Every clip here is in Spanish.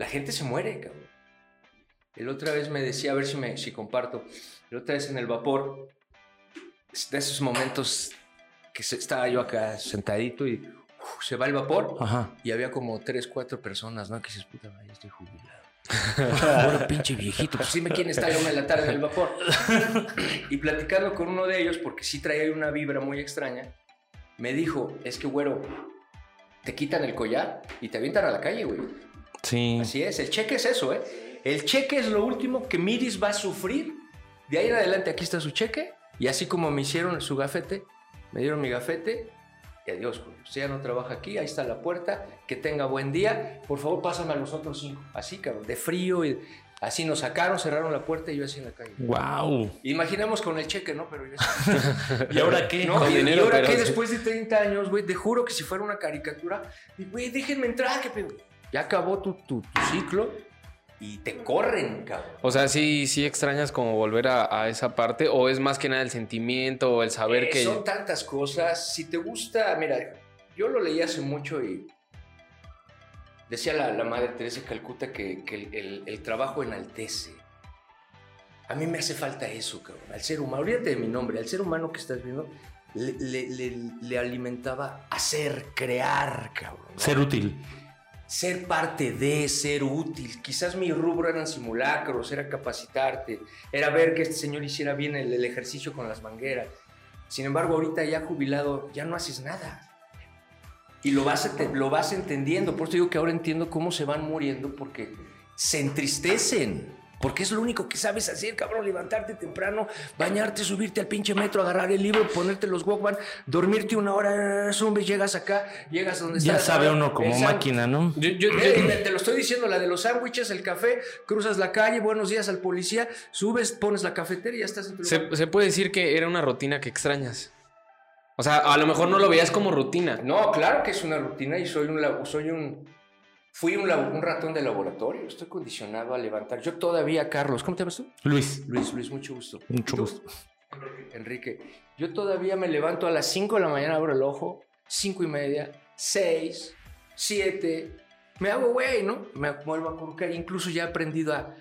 la gente se muere, cabrón. El otra vez me decía, a ver si, me, si comparto, el otra vez en el vapor, de esos momentos que se- estaba yo acá sentadito y uf, se va el vapor Ajá. y había como tres, cuatro personas, ¿no? Que dices, puta, ya estoy jubilado. Bueno, pinche viejito, pues sí me quieren estar a la una de la tarde en el vapor. Y platicando con uno de ellos, porque sí traía una vibra muy extraña, me dijo, es que, güero, te quitan el collar y te avientan a la calle, güey. Sí. Así es, el cheque es eso, ¿eh? El cheque es lo último que Miris va a sufrir. De ahí en adelante aquí está su cheque. Y así como me hicieron su gafete, me dieron mi gafete. Y adiós, Julio. Usted ya no trabaja aquí, ahí está la puerta. Que tenga buen día. Por favor, pásame a los otros cinco. Así, cabrón, de frío. Y así nos sacaron, cerraron la puerta y yo así en la calle. Wow. Imaginamos con el cheque, ¿no? Pero ya ¿Y ahora qué? no, Con y, dinero, y ahora pero sí. después de 30 años, güey, te juro que si fuera una caricatura, güey, déjenme entrar, que pedo. Ya acabó tu, tu- tu ciclo y te corren, cabrón. O sea, sí, sí extrañas como volver a, a esa parte, o es más que nada el sentimiento o el saber Eh, que. Son tantas cosas. Si te gusta, mira, yo lo leí hace mucho y decía la, la madre Teresa de Calcuta que, que el, el- el trabajo enaltece. A mí me hace falta eso, cabrón. Al ser humano, olvídate de mi nombre, al ser humano que estás viendo, le, le- le- le alimentaba hacer, crear, cabrón. Ser útil. Ser parte de, ser útil. Quizás mi rubro eran simulacros, era capacitarte, era ver que este señor hiciera bien el, el ejercicio con las mangueras. Sin embargo, ahorita ya jubilado, ya no haces nada. Y lo vas, lo vas entendiendo. Por eso digo que ahora entiendo cómo se van muriendo porque se entristecen. Porque es lo único que sabes hacer, cabrón. Levantarte temprano, bañarte, subirte al pinche metro, agarrar el libro, ponerte los Walkman, dormirte una hora, zumbi, llegas acá, llegas donde Ya estás. sabe uno como máquina, ¿no? Yo- yo- yo- Eh, Te lo estoy diciendo, la de los sándwiches, el café, cruzas la calle, buenos días al policía, subes, pones la cafetera y ya estás en tu lugar. se, se puede decir que era una rutina que extrañas. O sea, a lo mejor no lo veías como rutina. No, claro que es una rutina y soy un, soy un, fui un, ratón de laboratorio, estoy condicionado a levantar. Yo todavía, Carlos, ¿cómo te llamas tú? Luis, Luis, Luis, mucho gusto. mucho gusto. Enrique, yo todavía me levanto a las 5 de la mañana, abro el ojo, 5 y media, 6, 7, me hago güey, ¿no? Me vuelvo a acurrucar, incluso ya he aprendido a,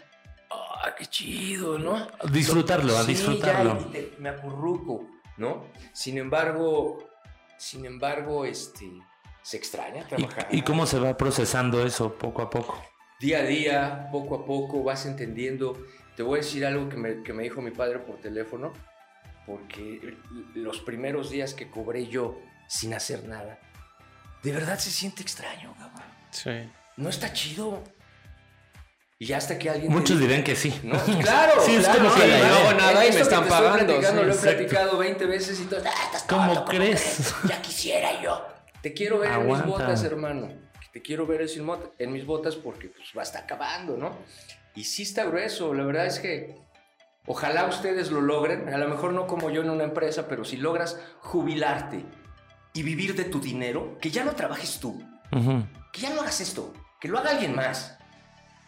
ah, qué chido, ¿no? Disfrutarlo, a Sí, disfrutarlo. ya, y te- me acurruco, ¿no? Sin embargo, sin embargo, este, se extraña trabajar. ¿Y, y cómo se va procesando eso poco a poco? Día a día, poco a poco, vas entendiendo. Te voy a decir algo que me, que me dijo mi padre por teléfono, porque los primeros días que cobré yo sin hacer nada, de verdad se siente extraño, cabrón. Sí. No está chido. Y ya hasta que alguien... Muchos diga- dirán que sí. No, claro, Sí, es claro, como que no idea. hago nada y me están pagando, sí, lo he platicado 20 veces y todo. "Ah, estás ¿Cómo crees? Ya quisiera yo. Te quiero ver en mis Aguanta. botas, hermano. Te quiero ver en mis botas- porque pues va a estar acabando, ¿no? Y sí está grueso. La verdad es que ojalá ustedes lo logren. A lo mejor no como yo en una empresa, pero si logras jubilarte y vivir de tu dinero, que ya no trabajes tú Ujú. que ya no hagas esto, que lo haga alguien más,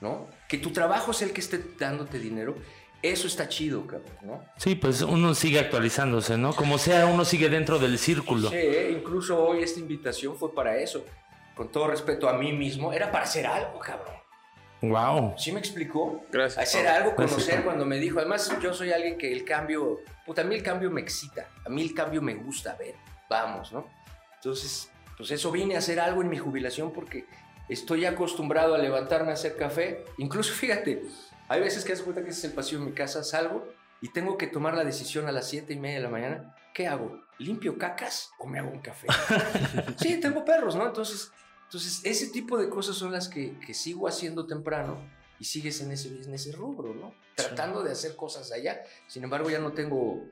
¿no? Que tu trabajo sea el que esté dándote dinero, eso está chido, cabrón, ¿no? Sí, pues uno sigue actualizándose, ¿no? Como sea, uno sigue dentro del círculo. Sí, ¿eh? incluso hoy esta invitación fue para eso. Con todo respeto a mí mismo, era para hacer algo, cabrón. Wow. ¿Sí me explicó? Gracias. Hacer algo, conocer cuando me dijo. Además, yo soy alguien que el cambio, puta, a mí el cambio me excita, a mí el cambio me gusta ver, vamos, ¿no? Entonces, pues eso vine a hacer algo en mi jubilación porque estoy acostumbrado a levantarme a hacer café. Incluso, fíjate, hay veces que hace cuenta que ese es el pasillo de mi casa, salgo y tengo que tomar la decisión a las siete y media de la mañana. ¿Qué hago? ¿Limpio cacas o me hago un café? sí, tengo perros, ¿no? Entonces, entonces ese tipo de cosas son las que, que sigo haciendo temprano y sigues en ese, en ese rubro, ¿no? Tratando de hacer cosas allá. Sin embargo, ya no tengo...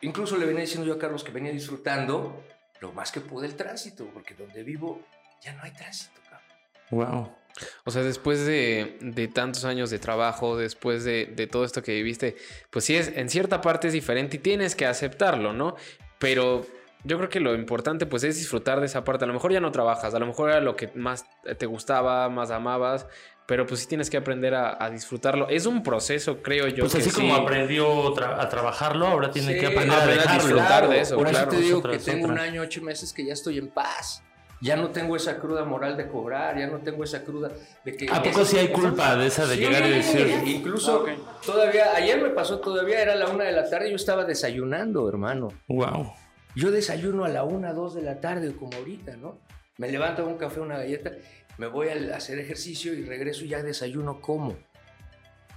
Incluso le venía diciendo yo a Carlos que venía disfrutando lo más que pude el tránsito, porque donde vivo ya no hay tránsito, cabrón. Wow. O sea, después de, de tantos años de trabajo, después de, de todo esto que viviste, pues sí, es, en cierta parte es diferente y tienes que aceptarlo, ¿no? Pero yo creo que lo importante pues es disfrutar de esa parte. A lo mejor ya no trabajas, a lo mejor era lo que más te gustaba, más amabas, pero pues sí tienes que aprender a, a disfrutarlo. Es un proceso, creo yo. Pues que así sí. como aprendió tra- a trabajarlo, ahora tiene Sí, que aprender a aprender a dejarlo. disfrutar de eso, Por claro, eso te es digo otra, que es tengo un año, ocho meses que ya estoy en paz. Ya no tengo esa cruda moral de cobrar, ya no tengo esa cruda de que... ¿A poco sí hay culpa de esa de Sí, llegar y decir, Incluso todavía, ayer me pasó todavía, era la una de la tarde yo estaba desayunando, hermano. wow? Yo desayuno a la una, dos de la tarde, como ahorita, ¿no? Me levanto un café, una galleta, me voy a hacer ejercicio y regreso y ya desayuno como.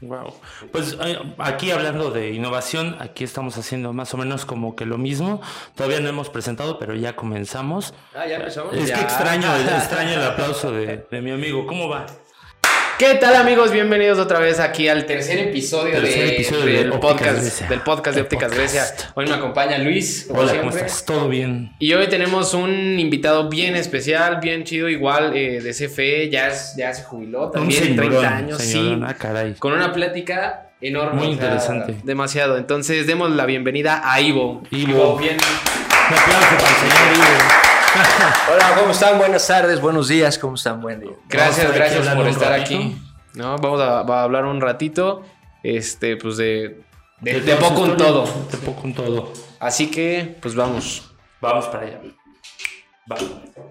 Wow. Pues eh, aquí hablando de innovación, aquí estamos haciendo más o menos como que lo mismo. Todavía no hemos presentado, pero ya comenzamos. Ah, ya empezamos. Es Ya. que extraño, extraño el aplauso de, de mi amigo. ¿Cómo va? ¿Qué tal amigos? Bienvenidos otra vez aquí al tercer episodio, Tercer de- episodio de del, podcast, del podcast de Ópticas. Grecia. Hoy me acompaña Luis, como Hola, ¿cómo estás? ¿Todo bien? Y hoy tenemos un invitado bien especial, bien chido, igual eh, de CFE, ya, es- ya se jubiló también, Un 30 señorón, años, señorón. sí. Ah, caray. Con una plática enorme. Muy o sea, interesante. demasiado. Entonces, demos la bienvenida a Ivo. Ivo. bien. Un aplauso para el señor Ivo. Hola, ¿cómo están? Buenas tardes, buenos días, ¿cómo están? Buen día. Gracias, Vamos gracias por un estar aquí. No, vamos a, hablar un ratito, este, pues de, de, de poco en historia, todo. De poco en todo. Así que, pues vamos. Vamos para allá. Va.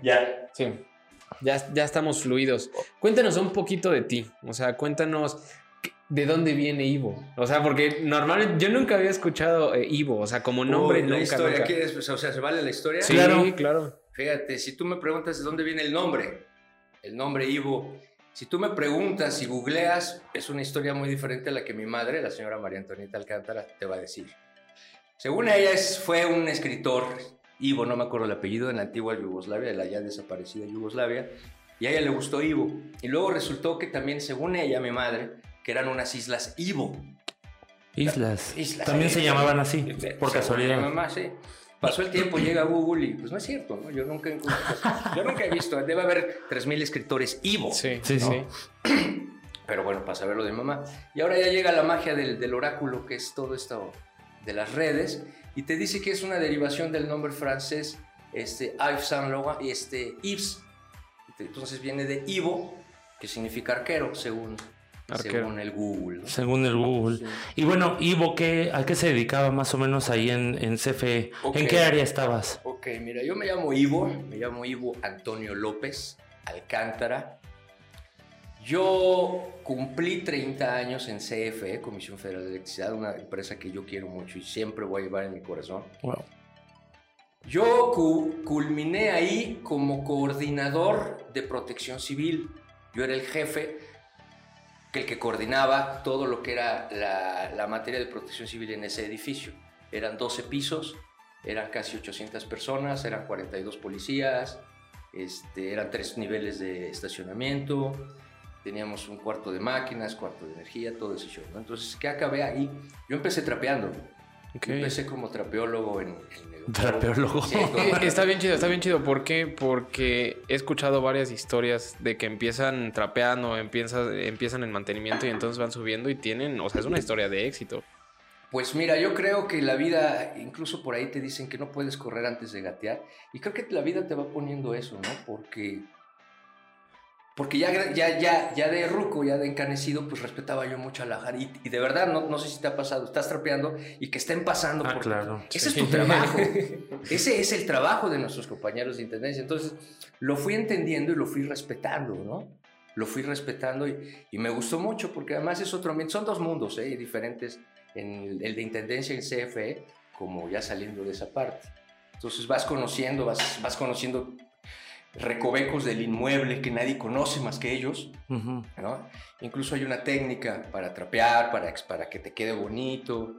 Ya. Sí. Ya, ya estamos fluidos. Cuéntanos un poquito de ti. O sea, cuéntanos de dónde viene Ivo. O sea, porque normalmente yo nunca había escuchado eh, Ivo. O sea, como nombre Uy, nunca. la historia, nunca. ¿quieres? O sea, ¿se vale la historia? Sí, Claro. claro. Fíjate, si tú me preguntas de dónde viene el nombre, el nombre Ivo, si tú me preguntas y googleas, es una historia muy diferente a la que mi madre, la señora María Antonieta Alcántara, te va a decir. Según ella, es, fue un escritor, Ivo, no me acuerdo el apellido, en la antigua Yugoslavia, de la ya desaparecida Yugoslavia, y a ella le gustó Ivo. Y luego resultó que también, según ella, mi madre, que eran unas islas Ivo. Islas. Islas. También se llamaban así, por Según casualidad. Mi mamá, sí. Pasó el tiempo, llega Google y pues no es cierto, ¿no? Yo nunca, yo nunca he visto, debe haber 3.000 escritores Ivo. Sí, Sí, sí. sí. Pero bueno, para saber lo de mamá. Y ahora ya llega la magia del, del oráculo, que es todo esto de las redes, y te dice que es una derivación del nombre francés este, Yves Saint Laurent, y este, Yves. Entonces viene de Ivo, que significa arquero, según, Arquero. según el Google. Según el Google. Sí. Y bueno, Ivo, ¿qué, ¿a qué se dedicaba más o menos ahí en, en CFE? Ok. ¿En qué área estabas? Ok, mira, yo me llamo Ivo, me llamo Ivo Antonio López Alcántara. Yo cumplí 30 años en CFE, Comisión Federal de Electricidad, una empresa que yo quiero mucho y siempre voy a llevar en mi corazón. Wow. Yo cu- culminé ahí como coordinador de protección civil. Yo era el jefe, que el que coordinaba todo lo que era la, la materia de protección civil en ese edificio. Eran 12 pisos, eran casi 800 personas, eran 42 policías, este, eran tres niveles de estacionamiento, teníamos un cuarto de máquinas, cuarto de energía, todo ese show. ¿no? Entonces, ¿qué acabé ahí? Yo empecé trapeando. Ok. Yo empecé como trapeólogo en, en Trapeólogo. Está bien chido, está bien chido. ¿Por qué? Porque he escuchado varias historias de que empiezan trapeando, empiezan, empiezan en mantenimiento y entonces van subiendo y tienen, o sea, es una historia de éxito. Pues mira, yo creo que la vida, incluso por ahí te dicen que no puedes correr antes de gatear, y creo que la vida te va poniendo eso, ¿no? Porque, porque ya, ya, ya, ya de ruco, ya de encanecido, pues respetaba yo mucho a la Jara, y, y de verdad, no, no sé si te ha pasado, estás trapeando y que estén pasando Ah, por claro. Ese Sí. es tu trabajo. Ese es el trabajo de nuestros compañeros de intendencia. Entonces, lo fui entendiendo y lo fui respetando, ¿no? Lo fui respetando y, y me gustó mucho porque además es otro ambiente. Son dos mundos, ¿eh? Diferentes en el, el de intendencia el CFE, como ya saliendo de esa parte. Entonces vas conociendo, vas, vas conociendo recovecos del inmueble que nadie conoce más que ellos. ¿no? Incluso hay una técnica para trapear, para, para que te quede bonito.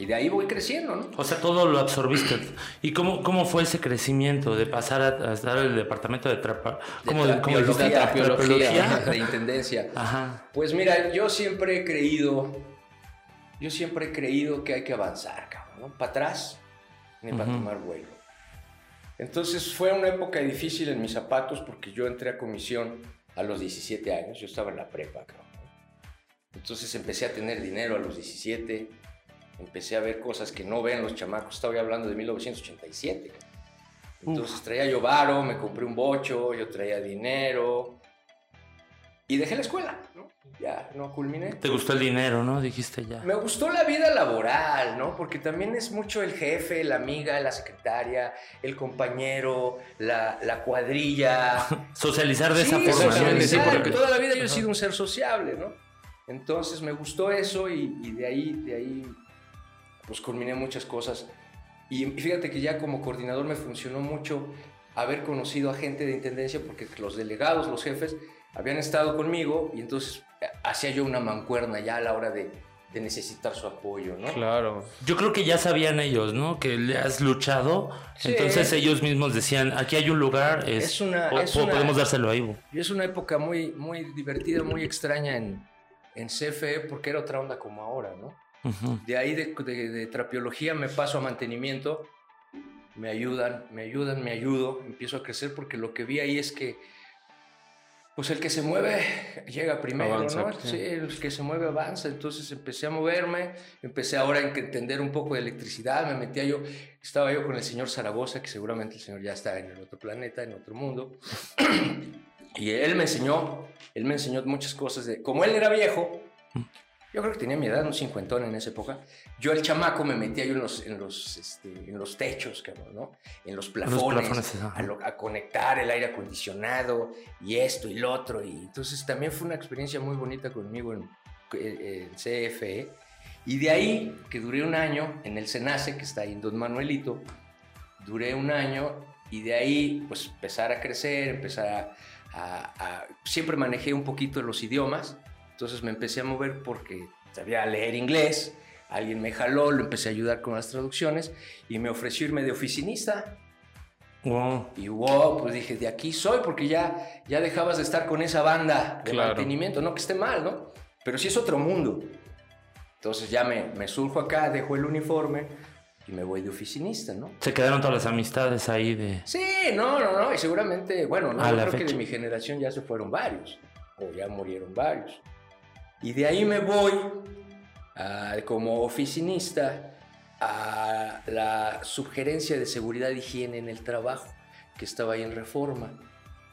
Y de ahí voy creciendo, ¿no? O sea, todo lo absorbiste. ¿Y cómo, cómo fue ese crecimiento de pasar a, a estar en el departamento de trapa? De ¿Cómo, cómo dijiste? trapeología, de intendencia. Ajá. Pues mira, yo siempre he creído, yo siempre he creído que hay que avanzar, cabrón, ¿no? Para atrás, ni para Ujú. tomar vuelo. Entonces fue una época difícil en mis zapatos porque yo entré a comisión a los 17 años, yo estaba en la prepa, cabrón. Entonces empecé a tener dinero a los 17, empecé a ver cosas que no ven los chamacos, estaba hablando de 1987. cabrón. Entonces traía yo varo, me compré un bocho, yo traía dinero, y dejé la escuela, ¿no? Ya no culminé. Te gustó el dinero, ¿no? Dijiste ya. Me gustó la vida laboral, ¿no? Porque también es mucho el jefe, la amiga, la secretaria, el compañero, la, la cuadrilla. Socializar de Sí, esa forma. socializar. Sí, porque- Toda la vida yo he sido un ser sociable, ¿no? Entonces me gustó eso y, y de ahí, de ahí, pues culminé muchas cosas. Y fíjate que ya como coordinador me funcionó mucho haber conocido a gente de intendencia porque los delegados, los jefes, habían estado conmigo y entonces eh, hacía yo una mancuerna ya a la hora de, de necesitar su apoyo, ¿no? Claro. Yo creo que ya sabían ellos, ¿no? Que le has luchado. Sí. Entonces ellos mismos decían, aquí hay un lugar, es, Es una- es podemos dárselo a Ivo. Y es una época muy, muy divertida, muy extraña en, en CFE porque era otra onda como ahora, ¿no? De ahí de, de- de trapiología me paso a mantenimiento, me ayudan, me ayudan, me ayudo, empiezo a crecer porque lo que vi ahí es que pues el que se mueve llega primero, Avanza, ¿no? sí. Sí, el que se mueve avanza, entonces empecé a moverme, empecé ahora a entender un poco de electricidad, me metía yo, estaba yo con el señor Zaragoza, que seguramente el señor ya está en el otro planeta, en otro mundo, y él me enseñó, él me enseñó muchas cosas de, como él era viejo, yo creo que tenía mi edad, un cincuentón en esa época. Yo, el chamaco, me metía yo en los, en los, este, en los techos, cabrón, ¿no? En los plafones, plafones, ajá. a, lo- a conectar el aire acondicionado y esto y lo otro. Y entonces también fue una experiencia muy bonita conmigo en, en CFE. Y de ahí, que duré un año en el SENACE, que está ahí en Don Manuelito, duré un año y de ahí, pues, empezar a crecer, empezar a... a- a- siempre manejé un poquito los idiomas, entonces me empecé a mover porque sabía leer inglés, alguien me jaló, lo empecé a ayudar con las traducciones y me ofreció irme de oficinista. Wow. Y wow, pues dije, de aquí soy, porque ya, ya dejabas de estar con esa banda de Claro. mantenimiento. No que esté mal, ¿no? Pero sí es otro mundo. Entonces ya me, me surjo acá, dejo el uniforme y me voy de oficinista, ¿no? Se quedaron todas las amistades ahí de... Sí, no, no, no. Y seguramente, bueno, no, yo creo que fecha. de mi generación ya se fueron varios. O ya murieron varios. Y de ahí me voy a- como oficinista a la subgerencia de seguridad e higiene en el trabajo, que estaba ahí en reforma.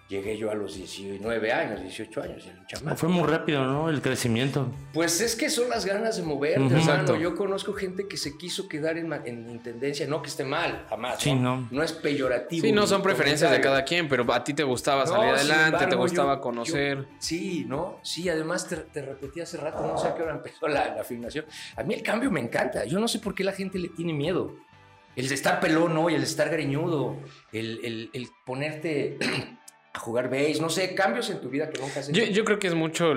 Llegué yo a los 19 años, 18 años, era un chamaco. Fue muy rápido, ¿no? El crecimiento. Pues es que son las ganas de moverte, hermano. Yo conozco gente que se quiso quedar en, en intendencia, no que esté mal, jamás. Sí, no. No es peyorativo. Sí, no son preferencias de cada quien, pero a ti te gustaba salir adelante, te gustaba yo- conocer. yo- sí, ¿no? Sí, además te, te repetí hace rato, no sé a qué hora empezó la, la filmación. A mí el cambio me encanta. Yo no sé por qué la gente le tiene miedo. El de estar pelón, ¿no? Y el de estar greñudo. El, el- el ponerte a jugar base. No sé, cambios en tu vida que nunca has hecho. Yo, yo creo que es mucho,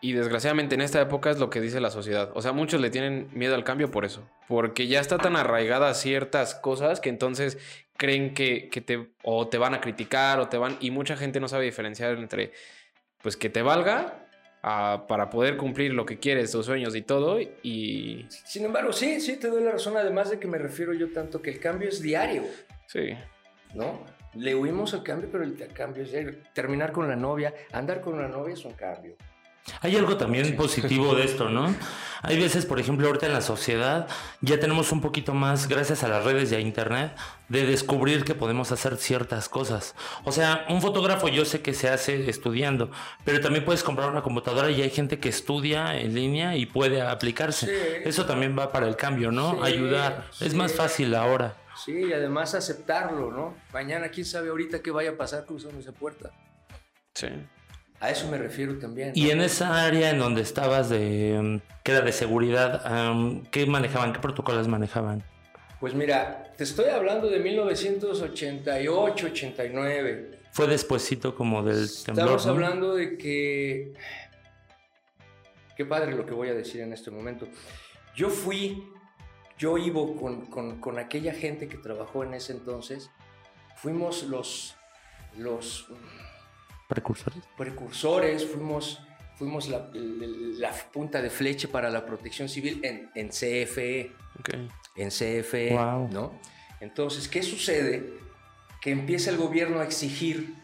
y desgraciadamente en esta época es lo que dice la sociedad. O sea, muchos le tienen miedo al cambio por eso. Porque ya está tan arraigada a ciertas cosas que entonces creen que, que te, o te van a criticar o te van... Y mucha gente no sabe diferenciar entre, pues, que te valga a- para poder cumplir lo que quieres, tus sueños y todo. Y... Sin embargo, sí, sí, te doy la razón. Además de que me refiero yo tanto que el cambio es diario. Sí. ¿no? Le huimos al cambio, pero el cambio es terminar con la novia, andar con una novia es un cambio. Hay algo también positivo de esto, ¿no? Hay veces, por ejemplo, ahorita en la sociedad ya tenemos un poquito más, gracias a las redes y a internet, de descubrir que podemos hacer ciertas cosas. O sea, un fotógrafo yo sé que se hace estudiando, pero también puedes comprar una computadora y hay gente que estudia en línea y puede aplicarse. Sí. Eso también va para el cambio, ¿no? Sí, Ayudar. Es más fácil ahora. Sí, y además aceptarlo, ¿no? Mañana, quién sabe ahorita qué vaya a pasar cruzando esa puerta. Sí. A eso me refiero también. Y en esa área en donde estabas de mm, que era de seguridad, ¿qué manejaban? ¿Qué protocolos manejaban? Pues mira, te estoy hablando de 1988, 89. Fue despuesito como del temblor. Estamos ¿no? hablando de que... Qué padre lo que voy a decir en este momento. Yo fui, yo iba con, con- con aquella gente que trabajó en ese entonces. Fuimos los, los precursores. precursores, fuimos, fuimos la, la punta de flecha para la protección civil en, en CFE Ok. en CFE, Wow. ¿no? Entonces, ¿qué sucede? Que empieza el gobierno a exigir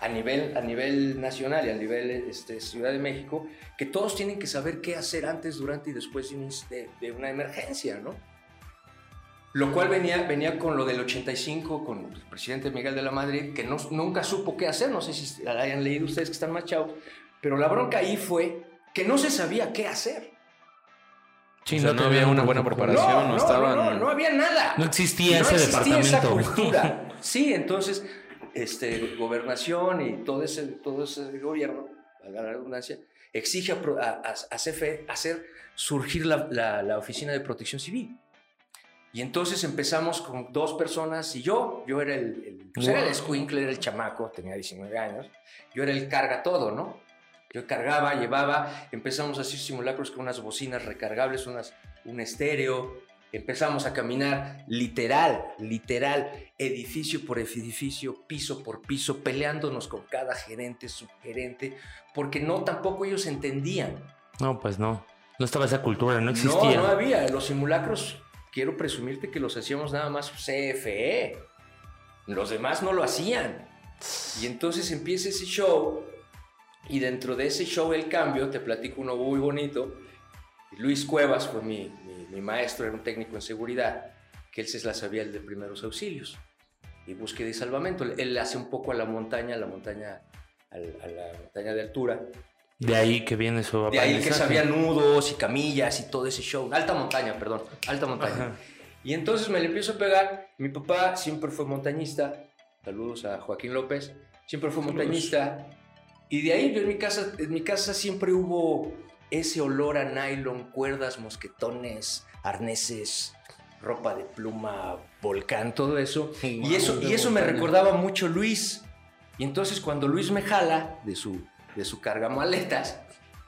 a nivel, a nivel nacional y a nivel este, Ciudad de México que todos tienen que saber qué hacer antes, durante y después de- de una emergencia, ¿no? Lo cual venía, venía con lo del 85, con el presidente Miguel de la Madrid, que no, nunca supo qué hacer, no sé si la hayan leído ustedes que están más chavos, Pero la bronca ahí fue que no se sabía qué hacer. Sí, o sea, no, había una buena preparación, no, no, estaban... no, no, había nada. No existía ese existía departamento. Esa cultura. Sí, entonces, este, gobernación y todo ese, todo ese gobierno, a la redundancia, exige a, a, a CFE hacer surgir la, la, la, oficina de protección civil. Y entonces empezamos con dos personas y yo, yo era el, el, pues wow. era el squinkle, era el chamaco, tenía 19 años, yo era el carga todo, ¿no? Yo cargaba, llevaba, empezamos a hacer simulacros con unas bocinas recargables, unas, un estéreo, empezamos a caminar literal, literal, edificio por edificio, piso por piso, peleándonos con cada gerente, subgerente, porque no, tampoco ellos entendían. No, pues no, no estaba esa cultura, no existía. No, no había, los simulacros, quiero presumirte que los hacíamos nada más CFE, los demás no lo hacían. Y entonces empieza ese show y dentro de ese show El Cambio, te platico uno muy bonito. Luis Cuevas fue mi, mi, maestro, era un técnico en seguridad, que él se la sabía el de primeros auxilios y búsqueda y salvamento. Él hace un poco a la montaña, a la montaña, a la montaña de altura. De ahí que viene su De ahí que sabía nudos y camillas y todo ese show. Alta montaña, perdón, alta montaña. Ajá. Y entonces me le empiezo a pegar. Mi papá siempre fue montañista. Saludos a Joaquín López. Siempre fue montañista. Y de ahí yo en mi casa, en mi casa siempre hubo ese olor a nylon, cuerdas, mosquetones, arneses, ropa de pluma, volcán, todo eso. Sí, y eso, y eso me recordaba mucho Luis. Y entonces cuando Luis me jala de su, de su carga maletas,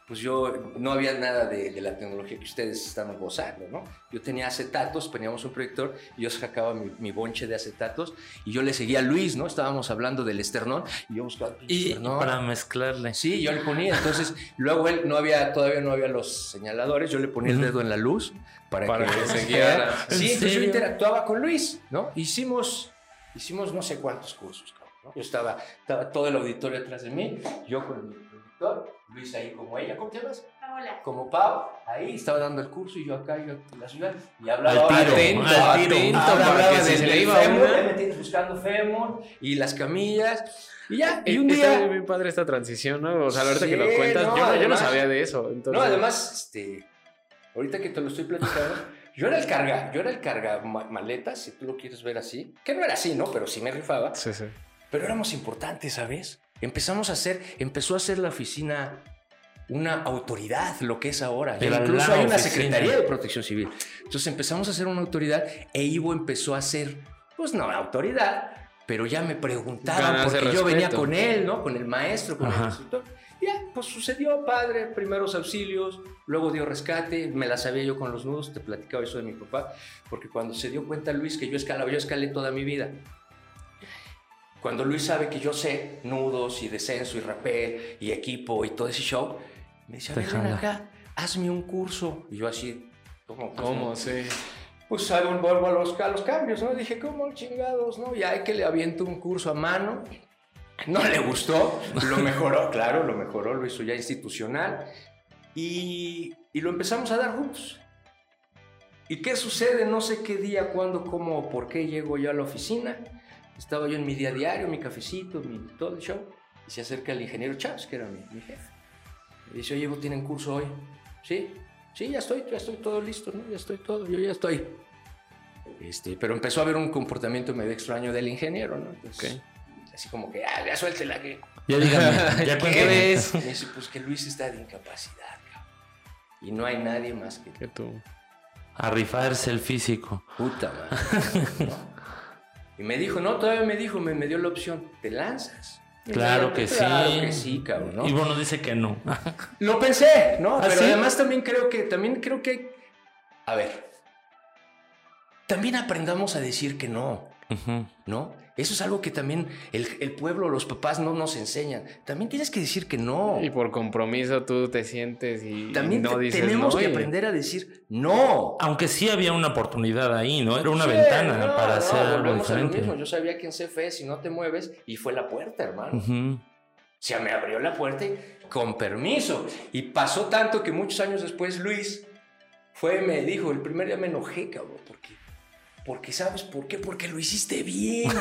pues yo no había nada de, de, la tecnología que ustedes están gozando, ¿no? Yo tenía acetatos, teníamos un proyector y yo sacaba mi, mi, bonche de acetatos y yo le seguía a Luis, ¿no? Estábamos hablando del esternón y yo buscaba el y, esternón. para mezclarle. Sí, yo le ponía, entonces luego él no había, todavía no había los señaladores, yo le ponía el dedo en la luz para, para que, que se guiara. Sí, entonces yo interactuaba con Luis, ¿no? Hicimos, hicimos no sé cuántos cursos, ¿no? Yo estaba, estaba todo el auditorio atrás de mí, yo con mi productor, Luis ahí como ella, ¿cómo te llamas? Paola. Como Pau, ahí estaba dando el curso y yo acá yo en la ciudad y hablaba Al tiro, atento, al atento, tiro. hablaba, Para hablaba que se desde le iba fémur, una. me tienes buscando fémur y las camillas y ya, y un Está día bien padre esta transición, ¿no? O sea, ahorita Sí, que lo cuentas, no, yo, no, yo no además- sabía de eso. Entonces, No, además, este, ahorita que te lo estoy platicando, yo era el carga, yo era el carga ma- maletas, si tú lo quieres ver así, que no era así, ¿no? Pero sí me rifaba. Sí, sí. Pero éramos importantes, ¿sabes? Empezamos a hacer, empezó a ser la oficina una autoridad, lo que es ahora. Era incluso hay una oficina. Secretaría de Protección Civil. Entonces empezamos a ser una autoridad e Ivo empezó a ser, pues no autoridad, pero ya me preguntaban Ganarse porque yo venía con él, ¿no? Con el maestro, con Ajá. el instructor. Ya, pues sucedió, padre, primeros auxilios, luego dio rescate, me la sabía yo con los nudos, te platicaba eso de mi papá, porque cuando se dio cuenta Luis que yo escalaba, yo escalé toda mi vida. Cuando Luis sabe que yo sé nudos y descenso y rapel y equipo y todo ese show, me dice, ven acá, hazme un curso. Y yo así, ¿cómo? Pues, ¿Cómo? no. Sí. Pues hago un vuelvo a los, a los cambios, ¿no? Dije, ¿cómo chingados, no? Y hay que le aviento un curso a mano. No le gustó, lo mejoró, claro, lo mejoró, lo hizo ya institucional. Y, y lo empezamos a dar juntos. ¿Y qué sucede? No sé qué día, cuándo, cómo por qué llego yo a la oficina. Estaba yo en mi día diario, mi cafecito, mi, todo el show. Y se acerca el ingeniero Chávez, que era mi, mi jefe. Me dice, oye, ¿vos tienen curso hoy? Sí, sí, ya estoy, ya estoy todo listo, ¿no? Ya estoy todo, yo ya estoy. Este, pero empezó a haber un comportamiento medio extraño del ingeniero, ¿no? Entonces, Así como que, ah, ya suéltela, que... Ya dígame, ya ¿Qué ves? Me dice, pues que Luis está de incapacidad, cabrón. Y no hay nadie más que... Que tú. A rifarse el físico. Puta madre. y me dijo, no, todavía me dijo, me, me dio la opción, ¿te lanzas? Claro que sí. Claro que sí, cabrón, ¿no? Y bueno, dice que no. Lo pensé, ¿no? ¿Ah, Pero sí? además también creo que, también creo que, a ver, también aprendamos a decir que no. ¿no? Eso es algo que también el, el pueblo, los papás no nos enseñan. También tienes que decir que no. Y por compromiso tú te sientes y También no te- dices tenemos no, que aprender a decir no. Aunque sí había una oportunidad ahí, ¿no? Era una Sí, ventana no, para no, hacer algo diferente. mismo. Yo sabía que en CFE si no te mueves y fue la puerta, hermano. Ujú. Se me abrió la puerta y con permiso. Y pasó tanto que muchos años después Luis fue y me dijo, el primer día me enojé, cabrón, porque, porque ¿sabes por qué? Porque lo hiciste bien.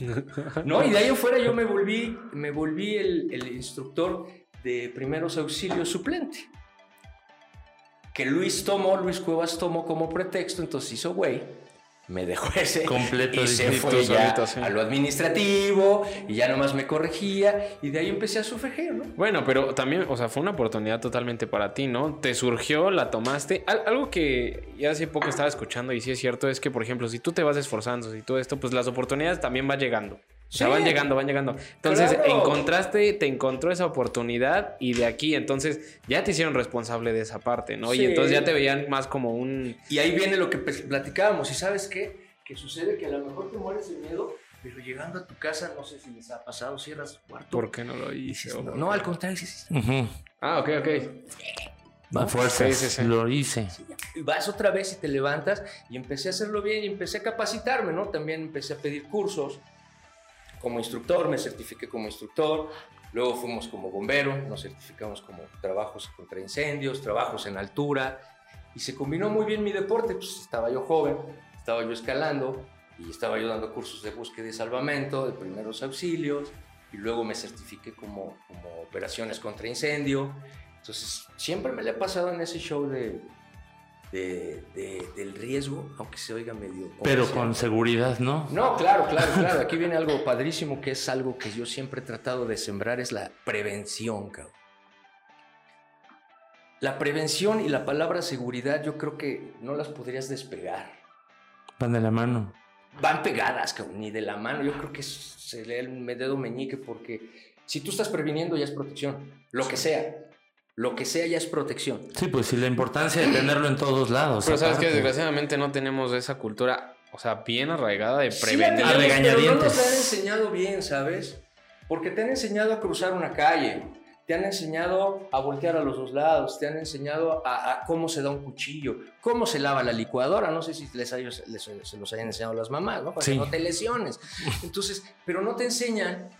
¿No? Y de ahí en fuera yo me volví, me volví el, el instructor de primeros auxilios suplente. Que Luis tomó, Luis Cuevas tomó como pretexto, entonces hizo güey, me dejó ese Completo y se fue ya sí. a lo administrativo y ya nomás me corregía y de ahí empecé a sufrager, ¿no? Bueno, pero también, o sea, fue una oportunidad totalmente para ti, ¿no? Te surgió, la tomaste. Al- algo que ya hace poco estaba escuchando y sí es cierto es que, por ejemplo, si tú te vas esforzando y todo esto, pues las oportunidades también van llegando. O sea, Sí. van llegando, van llegando. Entonces, Claro. encontraste, te encontró esa oportunidad y de aquí, entonces, ya te hicieron responsable de esa parte, ¿no? Sí. Y entonces ya te veían más como un... Y ahí viene lo que pe- platicábamos. ¿Y sabes qué? Que sucede que a lo mejor te mueres de miedo, pero llegando a tu casa, no sé si les ha pasado, cierras tu cuarto. ¿Por qué no lo hice? dices, no, no, al contrario, dices, Ujú. Ah, ok, ok. A fuerzas, Sí, sí, sí. lo hice. vas otra vez y te levantas y empecé a hacerlo bien y empecé a capacitarme, ¿no? También empecé a pedir cursos como instructor, me certifiqué como instructor, luego fuimos como bombero, nos certificamos como trabajos contra incendios, trabajos en altura y se combinó muy bien mi deporte, pues estaba yo joven, estaba yo escalando y estaba yo dando cursos de búsqueda y salvamento, de primeros auxilios y luego me certifiqué como, como operaciones contra incendio. Entonces, siempre me le he pasado en ese show de, de- de- del riesgo, aunque se oiga medio... Pero con seguridad, ¿no? No, claro, claro, claro. Aquí viene algo padrísimo que es algo que yo siempre he tratado de sembrar, es la prevención, cabrón. La prevención y la palabra seguridad yo creo que no las podrías despegar. Van de la mano. Van pegadas, cabrón, ni de la mano. Yo creo que se lee el dedo meñique porque si tú estás previniendo ya es protección. Lo que sea. Lo que sea ya es protección. Sí, pues sí, la importancia de tenerlo en todos lados. Pero sabes que desgraciadamente no tenemos esa cultura, o sea, bien arraigada de Sí la prevenir. tenemos, A pero no nos la han enseñado bien, ¿sabes? Porque te han enseñado a cruzar una calle, te han enseñado a voltear a los dos lados, te han enseñado a, a cómo se da un cuchillo, cómo se lava la licuadora. No sé si les, hay- les- se los hayan enseñado las mamás, ¿no? Para Sí. que no te lesiones. Entonces, pero no te enseñan,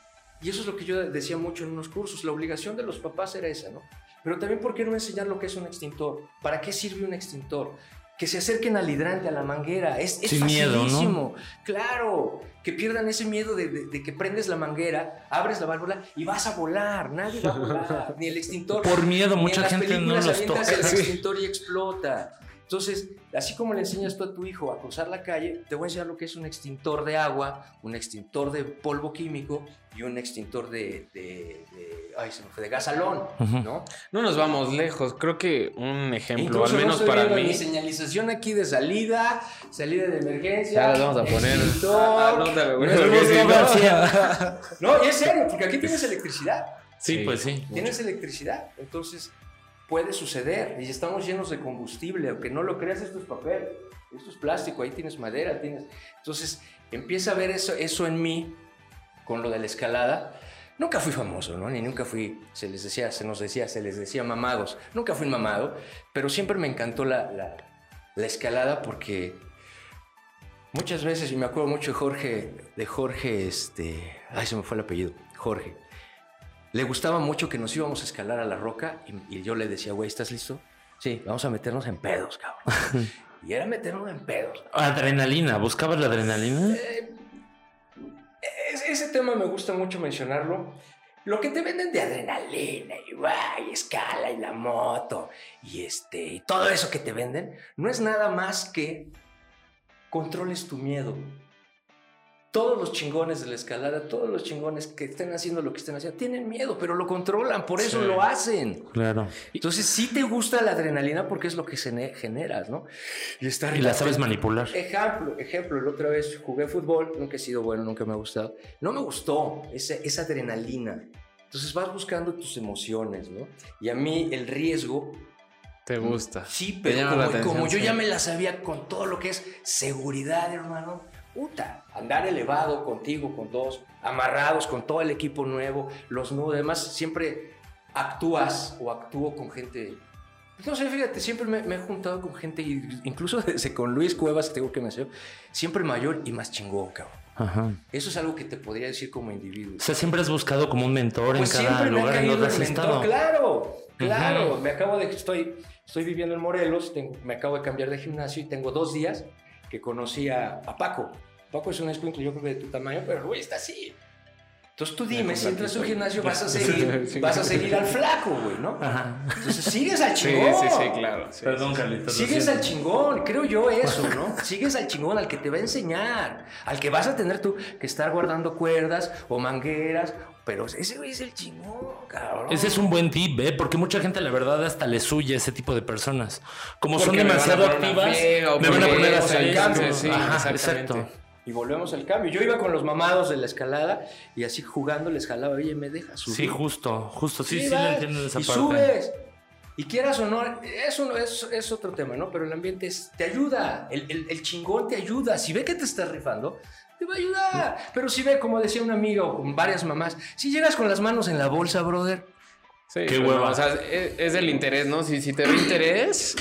y eso es lo que yo decía mucho en unos cursos, la obligación de los papás era esa, ¿no? Pero también, ¿por qué no enseñar lo que es un extintor? ¿Para qué sirve un extintor? Que se acerquen al hidrante, a la manguera. Es, es Sin miedo, ¿no? facilísimo. Claro, que pierdan ese miedo de, de- de que prendes la manguera, abres la válvula y vas a volar. Nadie va a volar, ni el extintor. Por miedo, mucha gente no los toca. el extintor y explota. Entonces, así como le enseñas tú a tu hijo a cruzar la calle, te voy a enseñar lo que es un extintor de agua, un extintor de polvo químico y un extintor de, de- de- ay, se me fue, de gasalón. ¿no? No nos vamos lejos. Creo que un ejemplo, Incluso al menos no para mí. Mi señalización aquí de salida, salida de emergencia. Ya las vamos a poner. extintor. Ah, No, y es serio, porque aquí tienes electricidad. Sí, Sí. pues sí. Tienes electricidad. Entonces, puede suceder. Y estamos llenos de combustible. Aunque no lo creas, esto es papel. Esto es plástico. Ahí tienes madera. Tienes... Entonces, empieza a ver eso, eso en mí con lo de la escalada. Nunca fui famoso, ¿no? Ni nunca fui, se les decía, se nos decía, se les decía mamados. Nunca fui mamado, pero siempre me encantó la, la- la escalada porque muchas veces, y me acuerdo mucho de Jorge, de Jorge, este, ay, se me fue el apellido, Jorge. Le gustaba mucho que nos íbamos a escalar a la roca y, y yo le decía, güey, ¿estás listo? Sí, vamos a meternos en pedos, cabrón. y era meternos en pedos. Adrenalina, ¿buscabas la adrenalina? Eh, es- ese tema me gusta mucho mencionarlo. Lo que te venden de adrenalina y guay, escala y la moto y este y todo eso que te venden no es nada más que controles tu miedo. Todos los chingones de la escalada, todos los chingones que estén haciendo lo que estén haciendo, tienen miedo, pero lo controlan, por eso Sí. lo hacen. Claro. Entonces sí te gusta la adrenalina porque es lo que se ne- generas, ¿no? Y estar Y la sabes manipular. Ejemplo, ejemplo, la otra vez jugué fútbol, nunca he sido bueno, nunca me ha gustado. No me gustó esa, esa adrenalina. Entonces vas buscando tus emociones, ¿no? Y a mí el riesgo, Te gusta. sí, pero como, atención, como yo sí. ya me la sabía con todo lo que es seguridad, hermano, puta, andar elevado contigo, con dos, amarrados con todo el equipo nuevo, los nudos, además siempre actúas o actúo con gente pues no sé, fíjate, siempre me, me he juntado con gente, incluso desde con Luis Cuevas, que tengo que mencionar, siempre mayor y más chingón, cabrón. Ajá. Eso es algo que te podría decir como individuo. O sea, siempre has buscado como un mentor Pues en cada lugar en donde has estado. claro, claro. Ujú. Me acabo de, estoy, estoy viviendo en Morelos, tengo- me acabo de cambiar de gimnasio y tengo dos días que conocí a, Paco. Paco es un escuincle, yo creo que de tu tamaño, pero Luis está así. Entonces tú dime, si entras a un gimnasio vas a seguir, Sí. vas a seguir al flaco, güey, ¿no? Ajá. Entonces sigues al chingón. sí, sí, claro. sí, Perdón, sí, sí. Carlitos. Sigues siento. al chingón, creo yo eso, ¿no? Sigues al chingón, al que te va a enseñar, al que vas a tener tú que estar guardando cuerdas o mangueras, pero ese güey es el chingón, cabrón. Ese es un buen tip, ¿eh? Porque mucha gente, la verdad, hasta le suye ese tipo de personas. Como son Porque me van a demasiado activas, me van a poner a al esto. cambio, sí, Ajá, exacto. Y volvemos al cambio. Yo iba con los mamados de la escalada y así jugando les jalaba, oye, me dejas subir. Sí, justo, justo. Sí, sí, vas, le entiendo de esa y parte. subes. Y quieras o no, eso es, es otro tema, ¿no? Pero el ambiente es- te ayuda, el, el- el chingón te ayuda. Si ve que te estás rifando, te va a ayudar. Pero si ve, como decía un amigo o con varias mamás, si llegas con las manos en la bolsa, brother, Sí, Qué pues, hueva. no, o sea, es, es el interés, ¿no? Si, si te ve interés,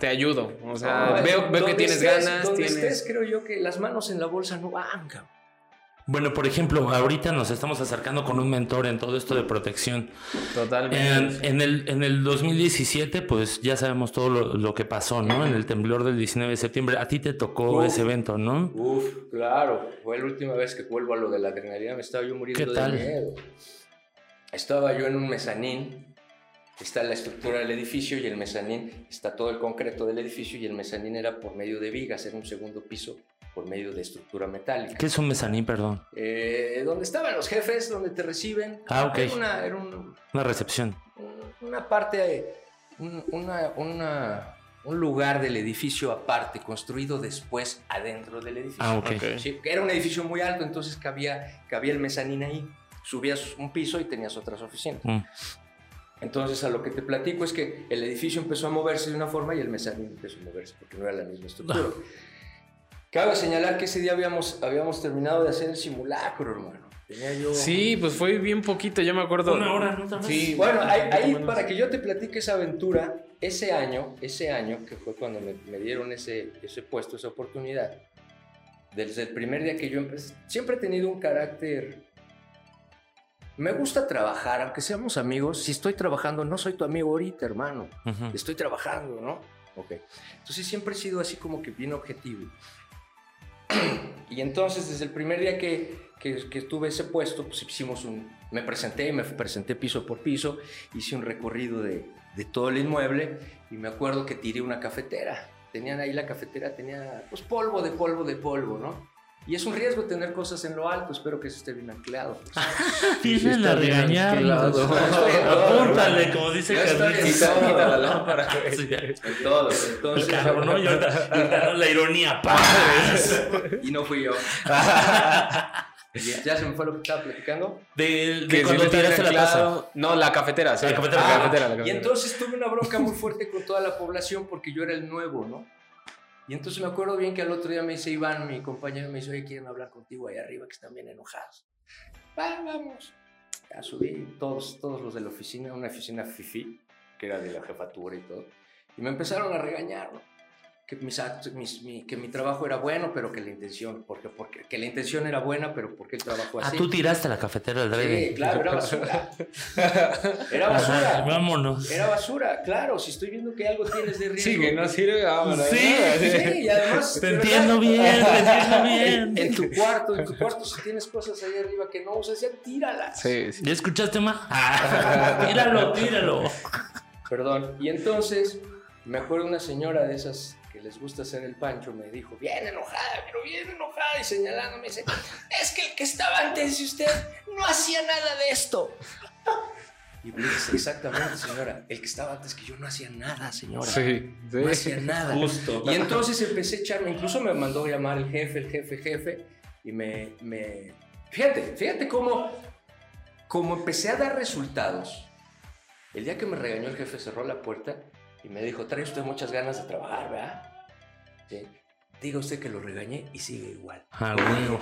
te ayudo. O sea, no, veo, veo que tienes estés- ganas, donde tienes... estés, creo yo que las manos en la bolsa no van, cabrón. Bueno, por ejemplo, ahorita nos estamos acercando con un mentor en todo esto de protección. Totalmente. En, en el, en el 2017, pues ya sabemos todo lo, lo que pasó, ¿no? En el temblor del 19 de septiembre. A ti te tocó Uf. ese evento, ¿no? Uf, claro. Fue la última vez que vuelvo a lo de la adrenalina. Me estaba yo muriendo ¿Qué tal? de miedo. Estaba yo en un mezanín. Está la estructura del edificio y el mezanín está todo el concreto del edificio y el mezanín era por medio de vigas, era un segundo piso por medio de estructura metálica. ¿Qué es un mezanín, perdón? Eh, donde estaban los jefes, donde te reciben. Ah, ok. Era, una, era un- Una recepción. una parte, un, una- una- un lugar del edificio aparte, construido después adentro del edificio. Ah, ok. Ok. Sí, era un edificio muy alto, entonces cabía, cabía el mezanín ahí. Subías un piso y tenías otras oficinas. Mm. Entonces, a lo que te platico es que el edificio empezó a moverse de una forma y el mezanín empezó a moverse porque no era la misma estructura. Cabe señalar que ese día habíamos, habíamos terminado de hacer el simulacro, hermano. Tenía yo... Sí, pues fue bien poquito, yo me acuerdo. Una hora, ¿no? Vez. Sí. Bueno, ahí, ahí, para que yo te platique esa aventura, ese año, ese año, que fue cuando me, me dieron ese, ese puesto, esa oportunidad, desde el primer día que yo empecé, siempre he tenido un carácter... Me gusta trabajar, aunque seamos amigos, si estoy trabajando, no soy tu amigo ahorita, hermano. Ujú. Estoy trabajando, ¿no? Ok. Entonces siempre he sido así como que bien objetivo. Y entonces desde el primer día que, que, tuve ese puesto, pues hicimos un... Me presenté, me presenté piso por piso, hice un recorrido de, de todo el inmueble y me acuerdo que tiré una cafetera. Tenían ahí la cafetera, tenía pues polvo de polvo de polvo, ¿no? Y es un riesgo tener cosas en lo alto, espero que eso esté bien anclado. Tienes la anclado. Apúntale, como dice Carlitos. Quita la lámpara, todo, entonces... Claro, ¿no? Y ahorita, y ahorita, ¿no? la ironía, padre. Y no fui yo. ya se me fue lo que estaba platicando. De, de Que si cuando tiraste la taza. No, la cafetera, sí. La cafetera. La Ah, cafetera, la y cafetera. entonces tuve una bronca muy fuerte con toda la población porque yo era el nuevo, ¿no? Y entonces me acuerdo bien que al otro día me dice Iván, mi compañero, me dice, oye, quieren hablar contigo ahí arriba, que están bien enojados. Va, vamos. Ya subí, todos, todos los de la oficina, una oficina FIFI, que era de la jefatura y todo. Y me empezaron a regañar, ¿no? Que, mis actos- mis- mi, que mi trabajo era bueno, pero que la intención, porque, porque, que la intención era buena, pero porque el trabajo Ah, así. tú tiraste la cafetera al Sí, drede. claro, era basura. Era Ajá, basura. vámonos. Era basura, claro. Si estoy viendo que algo tienes de riesgo. Sí, que no sirve, vámonos. Sí, Sí, y además. Te entiendo bien, te entiendo En, bien. en tu cuarto, en tu cuarto, si tienes cosas ahí arriba que no usas, ya tíralas. Sí, sí. ¿Ya escuchaste más? Ah, tíralo, tíralo. Perdón. Y entonces, me acuerdo una señora de esas les gusta hacer el pancho, me dijo, bien enojada, pero bien enojada, y señalándome, dice, es que el que estaba antes de usted no hacía nada de esto. Y le dije, exactamente, señora, el que estaba antes que yo no hacía nada, señora. Sí, No sí. hacía nada. Justo. Y entonces empecé a echarme, incluso me mandó llamar el jefe, el jefe, jefe, y me, me... Fíjate, fíjate cómo, cómo empecé a dar resultados. El día que me regañó el jefe cerró la puerta y me dijo, trae usted muchas ganas de trabajar, ¿verdad? Sí. Diga usted que lo regañé y sigue igual. Ah, bueno.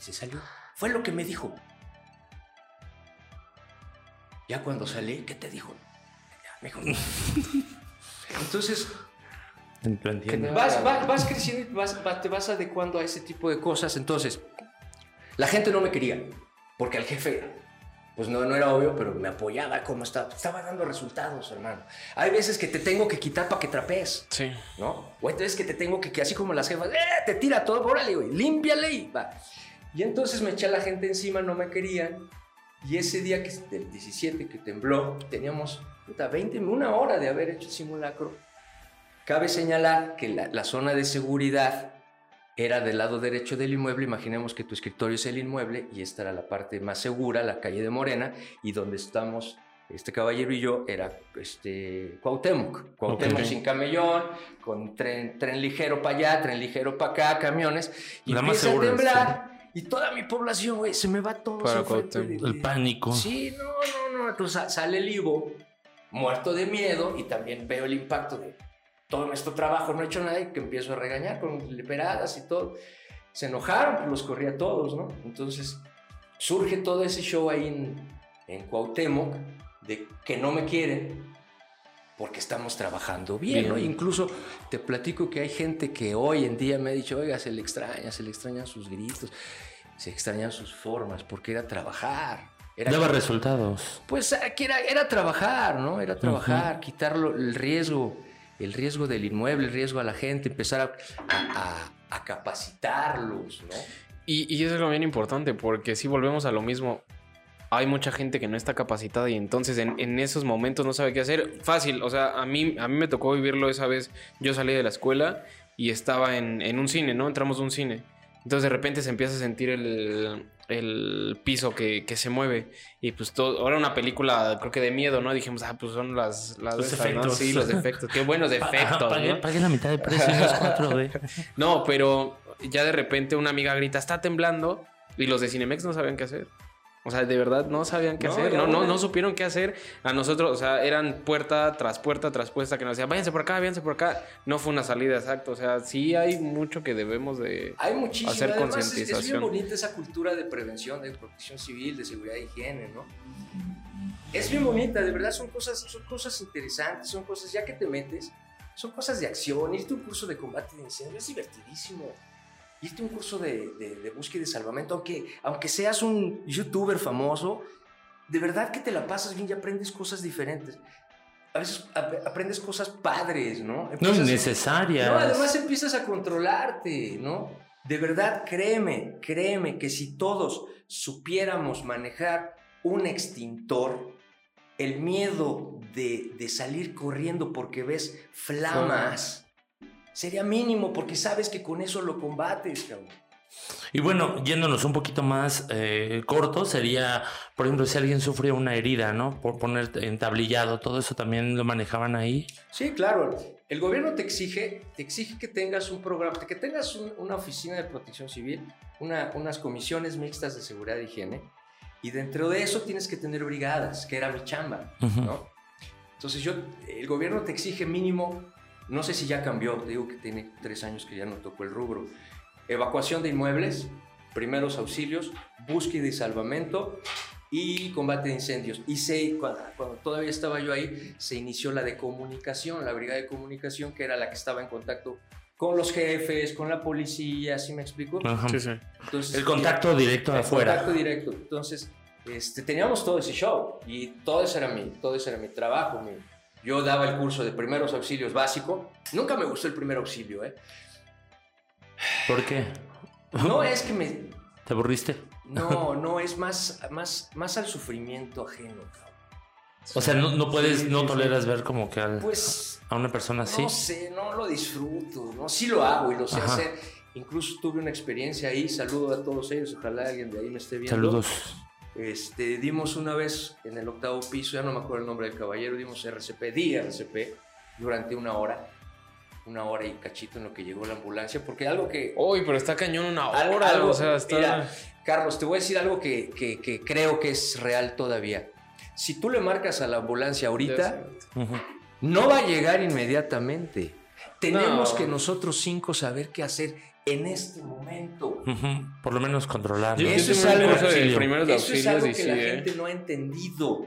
Se salió. Fue lo que me dijo. Ya cuando salí, ¿qué te dijo? Ya, Me dijo. Entonces, entiendo. vas, vas, vas creciendo y vas- va- te vas adecuando a ese tipo de cosas. Entonces, la gente no me quería, porque al jefe, pues no, no era obvio, pero me apoyaba como estaba. Estaba dando resultados, hermano. Hay veces que te tengo que quitar para que trapees, Sí. ¿no? O hay veces que te tengo que, que así como las jefas, ¡eh! Te tira todo, órale, güey, límpiale y va. Y entonces me eché a la gente encima, no me querían. Y ese día, que del 17, que tembló, teníamos puta, 20, una hora de haber hecho el simulacro. Cabe señalar que la, la zona de seguridad era del lado derecho del inmueble. Imaginemos que tu escritorio es el inmueble y esta era la parte más segura, la calle de Morena, y donde estamos este caballero y yo era este, Cuauhtémoc. Cuauhtémoc Ok. sin camellón, con tren, tren ligero para allá, tren ligero para acá, camiones. Y La más empieza a segura, temblar. Y toda mi población, güey, se me va todo. Para de- El pánico. Sí, no, no, no. Entonces sa- sale el Ivo, muerto de miedo, y también veo el impacto de todo nuestro trabajo, no he hecho nada, y que empiezo a regañar con leperadas y todo. Se enojaron, pues los corrí a todos, ¿no? Entonces surge todo ese show ahí en, en Cuauhtémoc de que no me quieren porque estamos trabajando bien, ¿no? Bien. Incluso te platico que hay gente que hoy en día me ha dicho, oiga, se le extraña, se le extrañan sus gritos, se extrañan sus formas, porque era trabajar. Era Daba resultados. pues aquí era, era trabajar, ¿no? Era trabajar, quitar lo- el riesgo, el riesgo del inmueble, el riesgo a la gente, empezar a, capacitarlos, ¿no? Y, eso es lo bien importante, porque si volvemos a lo mismo, hay mucha gente que no está capacitada y entonces en, en esos momentos no sabe qué hacer. Fácil, o sea, a mí, a mí me tocó vivirlo esa vez. Yo salí de la escuela y estaba en, en un cine, ¿no? Entramos a un cine. Entonces de repente se empieza a sentir el, el piso que, que se mueve. Y pues todo, ahora una película creo que de miedo, ¿no? Dijimos, ah, pues son las, las Los estas, ¿no? efectos. Sí, los efectos. Qué buenos efectos, Pagué, ¿no? pagué la mitad de precio es 4D. No, pero ya de repente una amiga grita, está temblando, y los de Cinemex no sabían qué hacer. O sea, de verdad no sabían qué No, hacer, no, no, no supieron qué hacer. A nosotros, o sea, eran puerta tras puerta tras puerta que nos decían, váyanse por acá, váyanse por acá. No fue una salida exacta, o sea, sí hay mucho que debemos de... Hay muchísimo. Hacer Además, es- Es, bien concientización. bonita esa cultura de prevención, de protección civil, de seguridad e higiene, ¿no? Es bien bonita, de verdad, son cosas, son cosas interesantes, son cosas, ya que te metes, son cosas de acción. Irte a un curso de combate de incendios es divertidísimo. A un curso de, de- de búsqueda y salvamento, aunque, aunque seas un youtuber famoso, de verdad que te la pasas bien y aprendes cosas diferentes. A veces ap- aprendes cosas padres, ¿no? No Empiezas- innecesarias. no, además empiezas a controlarte, ¿no? De verdad, créeme, créeme que si todos supiéramos manejar un extintor, el miedo de, de salir corriendo porque ves flamas sería mínimo porque sabes que con eso lo combates, cabrón. Y bueno, yéndonos un poquito más eh, corto, sería, por ejemplo, si alguien sufre una herida, ¿no? Por poner entablillado, todo eso también lo manejaban ahí. Sí, claro. El gobierno te exige, te exige que tengas un programa, que tengas un- una oficina de protección civil, una- unas comisiones mixtas de seguridad e higiene, y dentro de eso tienes que tener brigadas, que era mi chamba. ¿no? Entonces yo, el gobierno te exige mínimo, no sé si ya cambió, te digo que tiene tres años que ya no tocó el rubro, evacuación de inmuebles, primeros auxilios, búsqueda y salvamento y combate de incendios. Y se, cuando, cuando todavía estaba yo ahí, se inició la de comunicación, la brigada de comunicación, que era la que estaba en contacto con los jefes, con la policía, ¿sí me explico? Ajá. Entonces, El contacto directo el afuera. contacto directo. Entonces, este, teníamos todo ese show y todo ese era mi, todo ese era mi trabajo. mi- yo daba el curso de primeros auxilios básico. Nunca me gustó el primer auxilio, ¿eh? ¿Por qué? No es que me... ¿Te aburriste? No, no, es más, más, más al sufrimiento ajeno, cabrón. O sea, no, no puedes, Sí, no sí, toleras ver como que al- Pues a una persona así. no sé, no lo disfruto, ¿no? Sí lo hago y lo sé Ajá. hacer. Incluso tuve una experiencia ahí, saludo a todos ellos, ojalá alguien de ahí me esté viendo. Saludos. Este, dimos una vez en el octavo piso, ya no me acuerdo el nombre del caballero, dimos RCP, di RCP durante una hora, una hora y cachito en lo que llegó la ambulancia, porque algo que... Uy, pero está cañón una hora, algo- o sea, está... Mira, Carlos, te voy a decir algo que, que- que creo que es real todavía. Si tú le marcas a la ambulancia ahorita, no va a llegar inmediatamente. Tenemos No. que nosotros cinco saber qué hacer en este momento. Por lo menos controlar. Eso es algo- de Eso es que sí, la ¿eh? gente no ha entendido.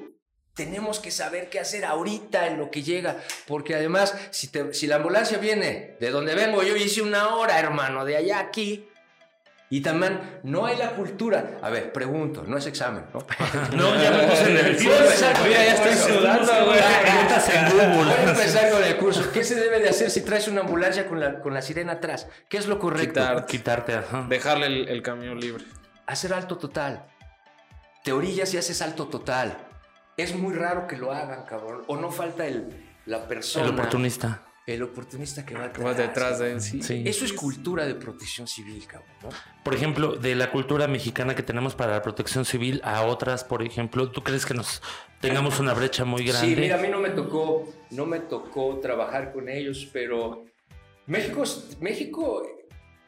Tenemos que saber qué hacer ahorita en lo que llega, porque además, si, te- si la ambulancia viene de donde vengo, yo hice una hora, hermano, de allá a aquí, y también no hay la cultura. A ver, pregunto, no es examen, ¿no? No, ya me puse nervioso. Voy a empezar con Mira, el ya estoy curso. sudando, güey. Preguntas en Voy a Google. empezar con el curso. ¿Qué se debe de hacer si traes una ambulancia con la, con la sirena atrás? ¿Qué es lo correcto? Quitar. Quitarte, ajá. Dejarle el, el camión libre. Hacer alto total. te orillas y haces salto total. Es muy raro que lo hagan, cabrón. O no falta el, la persona. El oportunista. El oportunista que va Que vas detrás de él, sí. Sí. Eso es cultura de protección civil, cabrón. ¿no? Por ejemplo, de la cultura mexicana que tenemos para la protección civil a otras, por ejemplo, ¿tú crees que nos tengamos una brecha muy grande? Sí, mira, a mí no me tocó, no me tocó trabajar con ellos, pero México, México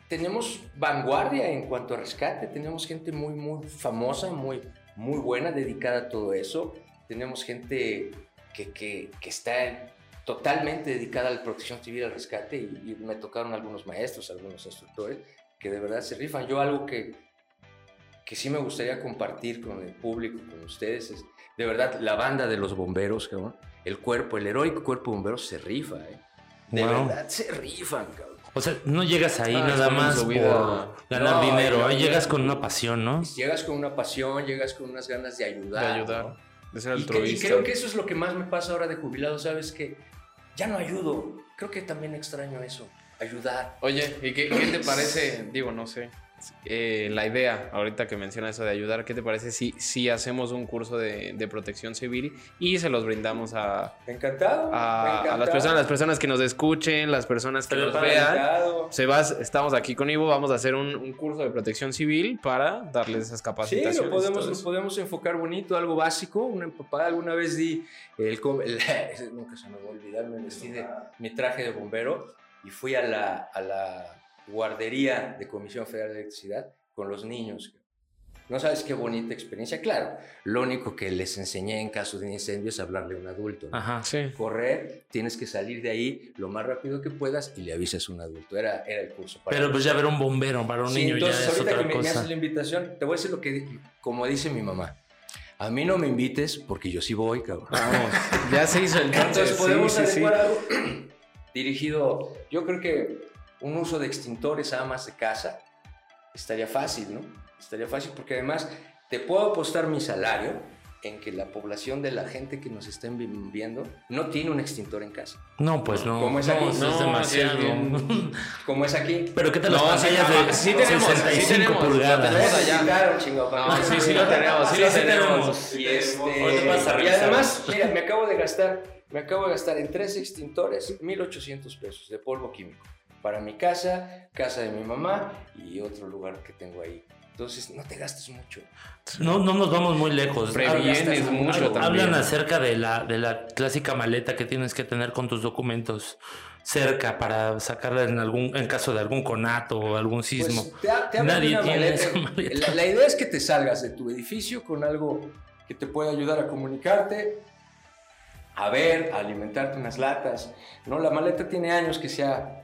tenemos vanguardia en cuanto a rescate, tenemos gente muy, muy famosa, muy, muy buena, dedicada a todo eso. Tenemos gente que, que, que está totalmente dedicada a la protección civil, al rescate, y, y me tocaron algunos maestros, algunos instructores, que de verdad se rifan. Yo algo que, que sí me gustaría compartir con el público, con ustedes, es de verdad la banda de los bomberos, cabrón. El cuerpo, el heroico cuerpo de bomberos se rifa, ¿eh? De Wow. verdad se rifan, cabrón. O sea, no llegas ahí Ah, nada más por ganar No, dinero, no, ahí no. llegas con una pasión, ¿no? Llegas con una pasión, llegas con unas ganas de De ayudar. ayudar, ¿no? de ser Y, que- y altruista. creo que eso es lo que más me pasa ahora de jubilado, ¿sabes? Que ya no ayudo. Creo que también extraño eso, ayudar. Oye, ¿y qué, qué te parece? Digo, no sé. Eh, la idea, ahorita que menciona eso de ayudar, ¿qué te parece si, si hacemos un curso de, de protección civil y se los brindamos a, Encantado. a, a las personas, las personas que nos escuchen, las personas que Pero nos vean? Encantado. Se va, estamos aquí con Ivo, vamos a hacer un, un curso de protección civil para darles esas Sí, capacitaciones. lo podemos, lo podemos enfocar bonito, algo básico. Una empapada, alguna vez di, el, nunca se me va a olvidar, me vestí de mi traje de bombero y fui a la, a la guardería de Comisión Federal de Electricidad con los niños. No sabes qué bonita experiencia. Claro, lo único que les enseñé en caso de incendio es hablarle a un adulto. ¿no? Ajá. Sí. Correr, tienes que salir de ahí lo más rápido que puedas y le avisas a un adulto. Era, era el curso. para Pero pues ya ver un bombero para un Sí, niño ya entonces es ahorita otra que me, me cosa. haces la invitación, te voy a decir lo que, como dice mi mamá. A mí no me invites porque yo sí voy, cabrón. Vamos, ya se hizo el Entonces sí, podemos sí, sí. adecuar algo dirigido, yo creo que un uso de extintores a amas de casa estaría fácil, ¿no? Estaría fácil porque además te puedo apostar mi salario en que la población de la gente que nos estén vi- viendo no tiene un extintor en casa. No, pues no. ¿Cómo es no, aquí? eso No, es sí demasiado. Como es aquí. Pero ¿qué tal No, las sí, pantallas no, de sí tenemos, sí 65 tenemos, lo pulgadas? tenemos allá. Necesitaron, chingado, No, sí, sí lo tenemos, sí Sí, lo sí tenemos. tenemos. Y, este, a y además, mira, me acabo de gastar, me acabo de gastar en tres extintores 1800 pesos de polvo químico para mi casa, casa de mi mamá y otro lugar que tengo ahí. Entonces, no te gastes mucho. No, no nos vamos muy lejos. Previenes Hablan- mucho hablan- también. Hablan acerca de la, de la clásica maleta que tienes que tener con tus documentos cerca para sacarla en algún en caso de algún conato o algún sismo. Pues, te, te Nadie tiene maleta. esa maleta. La, la idea es que te salgas de tu edificio con algo que te pueda ayudar a comunicarte, a ver, a alimentarte unas latas. ¿no? La maleta tiene años que se ha,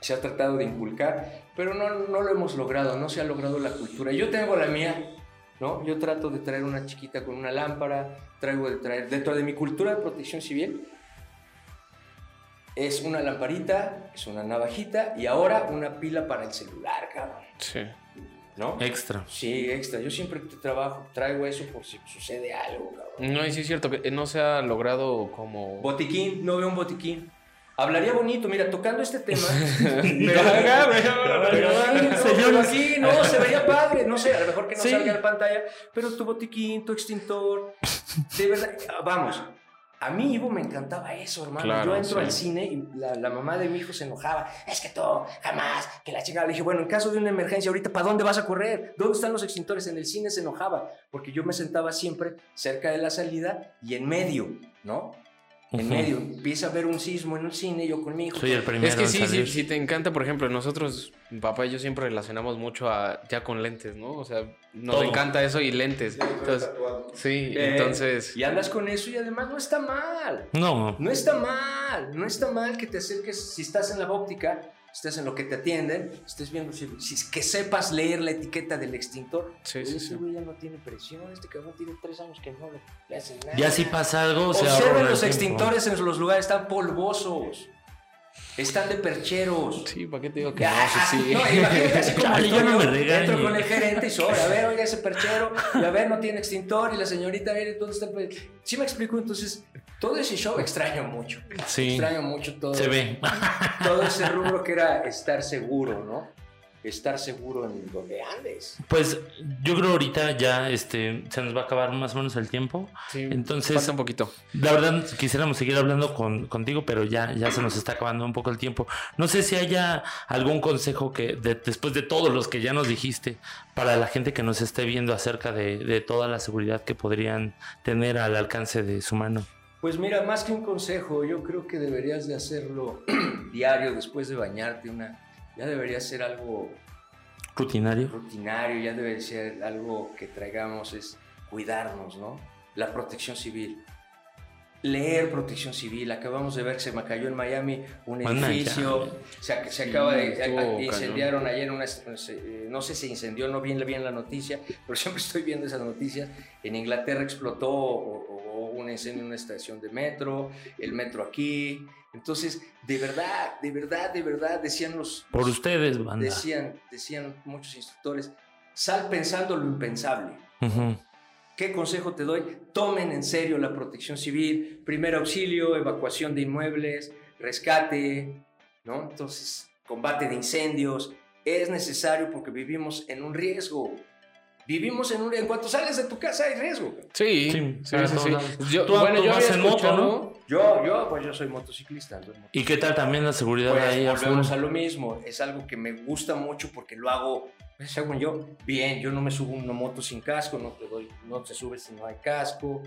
se ha tratado de inculcar, pero no, no lo hemos logrado, no se ha logrado la cultura. Yo tengo la mía, ¿no? Yo trato de traer una chiquita con una lámpara, traigo de traer, dentro de mi cultura de protección civil, es una lamparita, es una navajita y ahora una pila para el celular, cabrón. Sí. ¿No? Extra. Sí, extra. Yo siempre que trabajo traigo eso por si sucede algo, cabrón. No, y sí es cierto que no se ha logrado como... Botiquín, no veo un botiquín. Hablaría bonito, mira, tocando este tema. Pero- pero, pero aquí no, se vería padre. No sé, a lo mejor que no Sí. salga en pantalla, pero tu botiquín, tu extintor. De verdad, vamos. A mí, Ivo, me encantaba eso, hermano. Claro, Yo entro sí. al cine y la, la mamá de mi hijo se enojaba. Es que tú, jamás, que la chica. Le dije, bueno, en caso de una emergencia, ahorita, ¿para dónde vas a correr? ¿Dónde están los extintores? En el cine se enojaba, porque yo me sentaba siempre cerca de la salida y en medio, ¿no? En medio. Empieza a haber un sismo en un cine, yo con mi hijo. Soy el primero Es que en sí, salir. sí te encanta, por ejemplo, nosotros, mi papá y yo siempre relacionamos mucho a ya con lentes, ¿no? O sea, nos Todo. encanta eso y lentes. Entonces, sí, Eh, entonces... Y andas con eso y además no está mal. No, No está mal, no está mal que te acerques, si estás en la óptica, estés en lo que te atienden, estés viendo, si, si- que sepas leer la etiqueta del extintor. Sí, Oye, sí, ese sí. güey ya no tiene presión, este cabrón tiene tres años que no le, le hacen nada. ya si pasa algo, se Observen los tiempo. extintores en los lugares, están polvosos, están de percheros. Sí, ¿para qué te digo que Ya, no? Sí, sí. no, imagínate así como Chale, ya no me regañes. entro con el gerente y sobre, a ver, oiga ese perchero, y a ver, no tiene extintor, y la señorita, mire, ¿dónde está el pe-?" Sí me explico, entonces, todo ese show extraño mucho. Sí, Extraño mucho todo, se ve. todo ese rubro que era estar seguro, ¿no? Estar seguro en donde andes. Pues yo creo ahorita ya este se nos va a acabar más o menos el tiempo. Sí, Entonces, falta un poquito. La verdad, quisiéramos seguir hablando con, contigo, pero ya, ya se nos está acabando un poco el tiempo. No sé si haya algún consejo que, de- después de todos los que ya nos dijiste, para la gente que nos esté viendo acerca de, de toda la seguridad que podrían tener al alcance de su mano. Pues mira, más que un consejo, yo creo que deberías de hacerlo diario después de bañarte, una, ya debería ser algo Rutinario. rutinario, ya debe ser algo que traigamos, es cuidarnos, ¿no? La protección civil. Leer protección civil. Acabamos de ver que se me cayó en Miami un edificio. Se, se acaba de. a- cañón. incendiaron ayer una. eh, No sé si incendió, no bien, bien la noticia, pero siempre estoy viendo esas noticias. En Inglaterra explotó o- o un incendio en una estación de metro, el metro aquí. Entonces, de verdad, de verdad, de verdad, decían los, Por ustedes, banda. decían, decían muchos instructores, sal pensando lo impensable. Ujú. ¿Qué consejo te doy? Tomen en serio la protección civil, primer auxilio, evacuación de inmuebles, rescate, ¿no? Entonces, combate de incendios. Es necesario porque vivimos en un riesgo. Vivimos en un En cuanto sales de tu casa hay riesgo. Sí, Sí, sí, sí. Yo, Tú- bueno, tú yo vas en moto, ¿no? Yo, yo, pues yo soy motociclista. ando en moto. ¿Y qué tal también la seguridad Pues ahí? a volvemos a lo mismo. Es algo que me gusta mucho porque lo hago, pues, según yo, bien. Yo no me subo a una moto sin casco, no te doy, no te subes si no hay casco.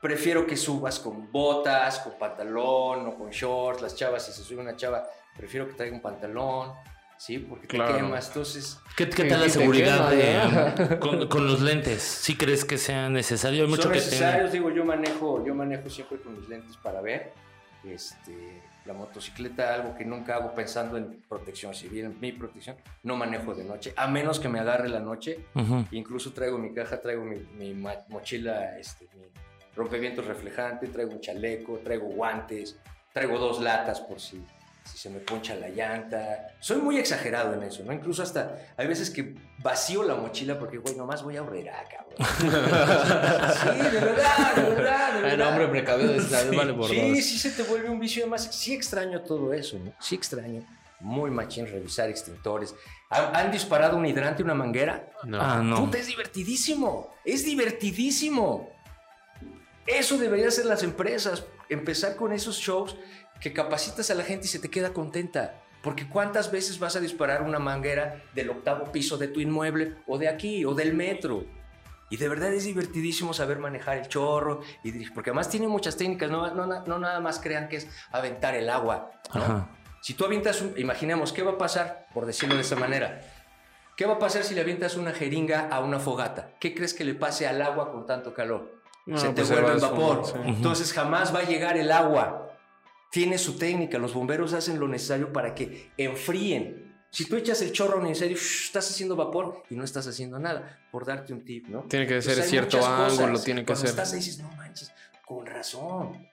Prefiero que subas con botas, con pantalón o con shorts. Las chavas, si se sube una chava, prefiero que traiga un pantalón, ¿sí? Porque te Claro. quemas. Entonces, ¿Qué, tal la seguridad quema, de- con, con los lentes? ¿Sí crees que sea necesario? Hay mucho son que necesarios. Digo, yo manejo, yo manejo siempre con mis lentes para ver. Este, la motocicleta, algo que nunca hago pensando en protección civil, en mi protección, no manejo de noche, a menos que me agarre la noche. Incluso traigo mi caja, traigo mi, mochila, este, mi rompevientos reflejante, traigo un chaleco, traigo guantes, traigo dos latas por si, si se me poncha la llanta. Soy muy exagerado en eso, ¿no? Incluso hasta hay veces que vacío la mochila porque, güey, nomás voy a Aurrera, cabrón. sí, de verdad, de verdad, de Ay, verdad. hombre, precavido, esa vez vale por Sí, dos. sí se te vuelve un vicio. Además, sí extraño todo eso, ¿no? Sí extraño. Muy machín revisar extintores. ¿Han, han disparado un hidrante, una manguera? No. Ah, no. Puta, es divertidísimo. Es divertidísimo. Eso deberían hacer las empresas. Empezar con esos shows que capacitas a la gente y se te queda contenta. Porque cuántas veces vas a disparar una manguera del octavo piso de tu inmueble o de aquí o del metro. Y de verdad es divertidísimo saber manejar el chorro y dirigir, porque además tiene muchas técnicas, no, no, no nada más crean que es aventar el agua. Si tú avientas un, imaginemos, ¿qué va a pasar? Por decirlo de esa manera. ¿Qué va a pasar si le avientas una jeringa a una fogata? ¿Qué crees que le pase al agua con tanto calor? No, se te pues vuelve en vapor. sí. Entonces jamás va a llegar el agua. Tiene su técnica. Los bomberos hacen lo necesario para que enfríen. Si tú echas el chorro incendio, shh, estás haciendo vapor y no estás haciendo nada. Por darte un tip, ¿no? Tiene que Entonces, ser hay cierto ángulo, tiene que ser. estás ahí dices, no manches, con razón.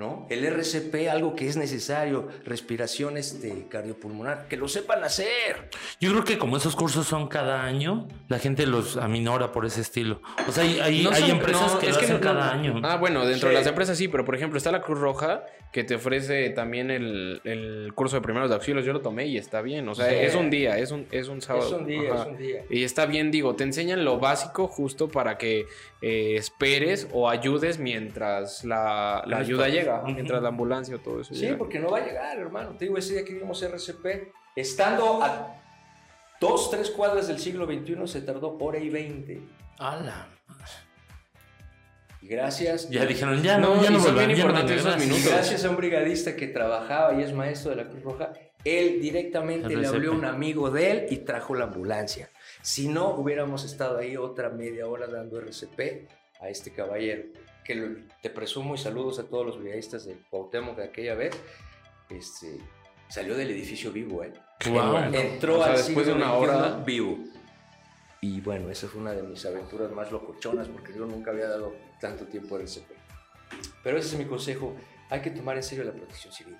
¿No? El RCP, algo que es necesario, respiración este, cardiopulmonar, que lo sepan hacer. Yo creo que como esos cursos son cada año, la gente los aminora por ese estilo. O sea, hay, hay, No hay son- empresas no, que es lo que hacen no- cada no- año. Ah, bueno, dentro Sí. de las empresas sí, pero por ejemplo está la Cruz Roja que te ofrece también el, el curso de primeros auxilios. Yo lo tomé y está bien. O sea, Sí. es un día, es un, es un sábado. Es un día, Ajá. es un día. Y está bien, digo, te enseñan lo básico justo para que eh, esperes o ayudes mientras la, la ayuda llega, Ujú. mientras la ambulancia o todo eso Sí, llega. porque no va a llegar, hermano. Te digo, ese día que vimos RCP, estando a dos, tres cuadras del siglo XXI, se tardó hora y veinte. Ala. Y gracias. Ya dijeron, ya no, No, ya no bien ya no minutos. gracias a un brigadista que trabajaba y es maestro de la Cruz Roja, él directamente le habló a un amigo de él y trajo la ambulancia. Si no, hubiéramos estado ahí otra media hora dando RCP a este caballero, que te presumo y saludos a todos los brigadistas de Cuauhtémoc de aquella vez. Este, salió del edificio vivo, ¿eh? Wow. bueno. Entró O sea, al después de una hora. Vivo. Y bueno, esa fue una de mis aventuras más locochonas porque yo nunca había dado tanto tiempo al RCP. Pero ese es mi consejo. Hay que tomar en serio la protección civil.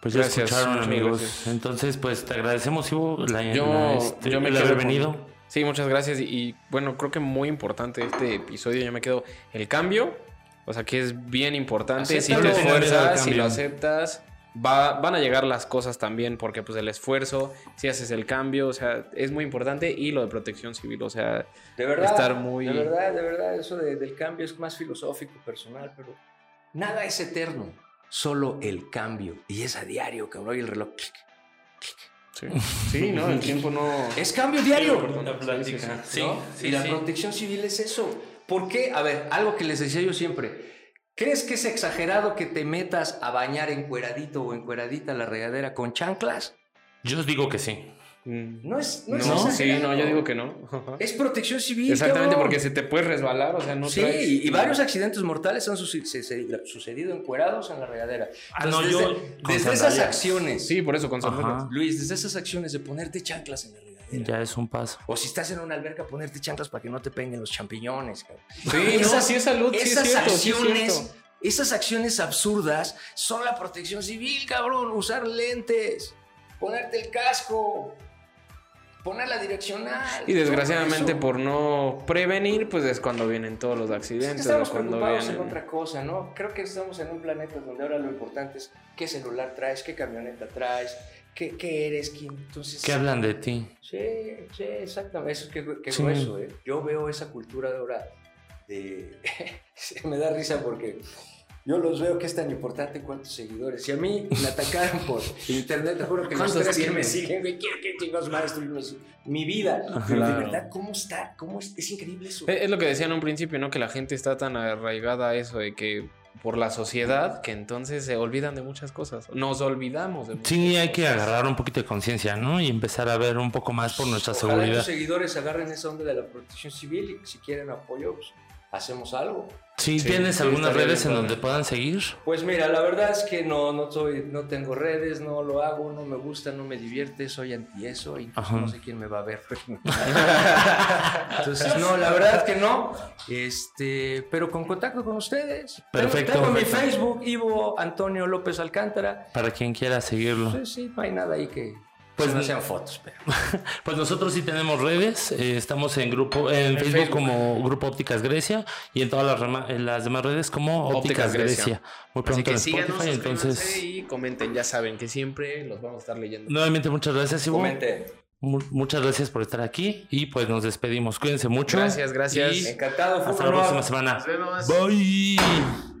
Pues ya Gracias, escucharon, amigos. gracias. Entonces, pues te agradecemos, Ivo, la, Yo- la, este, yo me el haber con- venido. Sí, muchas gracias. Y, y, bueno, creo que muy importante este episodio. Yo me quedo el cambio. O sea, que es bien importante. Si Acéptalo. te esfuerzas, si lo aceptas, va- van a llegar las cosas también, porque pues el esfuerzo, si haces el cambio, o sea, es muy importante y lo de protección civil, o sea, De verdad. Estar muy- De verdad, de verdad, eso de- del cambio es más filosófico, personal, pero nada es eterno. Solo el cambio. Y es a diario, cabrón. Y el reloj. clic, clic. sí, sí ¿no? El tiempo no... Es cambio diario. Una plática. Sí, ¿no? sí, y la sí. protección civil es eso. ¿Por qué? A ver, algo que les decía yo siempre. ¿Crees que es exagerado que te metas a bañar encueradito o encueradita la regadera con chanclas? Yo os digo que sí. Mm. No es, no No, es sí, exagerado. no, yo digo que no. Es protección civil. Exactamente, cabrón. porque se te puede resbalar, o sea, no sí, traes- y, y varios accidentes mortales han suce- se- se- sucedido encuerados en la regadera. Ah, no, yo desde, esas acciones, Sí, por eso con sandalias. Luis, desde esas acciones de ponerte chanclas en la regadera. Ya es un paso. O si estás en una alberca, ponerte chanclas para que no te peguen los champiñones. cabrón. Sí, no, sí es salud, sí es esas cierto, sí es acciones, esas acciones absurdas son la protección civil, cabrón. Usar lentes, ponerte el casco, poner la direccional. Y desgraciadamente por no prevenir, pues es cuando vienen todos los Es que accidentes. estamos cuando preocupados en vienen... otra cosa, ¿no? Creo que estamos en un planeta donde ahora lo importante es qué celular traes, qué camioneta traes, qué, eres, quién. Entonces, ¿Qué hablan de ti? Sí, sí, exactamente. Eso es que, que Sí. grueso, ¿eh? Yo veo esa cultura de ahora de... me da risa porque yo los veo que es tan importante cuántos seguidores. Si a mí me atacaran por internet, te juro que los ¿Cuántos tres que me siguen, ¿qué, qué chingados más estoy mi vida. Pero de verdad, ¿cómo está? ¿Cómo es? Es increíble eso. Eh, Es lo que decían en un principio, ¿no? Que la gente está tan arraigada a eso de que por la sociedad que entonces se olvidan de muchas cosas. Nos olvidamos de muchas Sí, hay que agarrar un poquito de conciencia, ¿no? Y empezar a ver un poco más por nuestra Ojalá seguridad. tus seguidores agarren esa onda de la protección civil y si quieren apoyo, pues hacemos algo. Sí, Sí, ¿tienes sí, algunas redes en donde puedan seguir? Pues mira, la verdad es que no, no, soy, no tengo redes, no lo hago, no me gusta, no me divierte, soy anti eso, incluso Ajá. no sé quién me va a ver. Entonces, no, la verdad que no. Este, pero con contacto con ustedes. Perfecto. Tengo, tengo mi. Facebook, Ivo Antonio López Alcántara. Para quien quiera seguirlo. Sí, sí, no hay nada ahí que Pues no sean fotos, pero. Pues nosotros sí tenemos redes, eh, estamos en grupo, en, Facebook, Facebook. como Grupo Ópticas Grecia y en todas las, rama- en las demás redes como Ópticas, Ópticas Grecia. Grecia. Muy Así pronto que en síganos, Spotify, entonces y comenten. Ya saben que siempre los vamos a estar leyendo. nuevamente muchas gracias Ivo. Comente. Mu- muchas gracias por estar aquí y pues nos despedimos. Cuídense mucho. Gracias, gracias. Y Encantado, hasta la próxima semana. Nos vemos. Bye.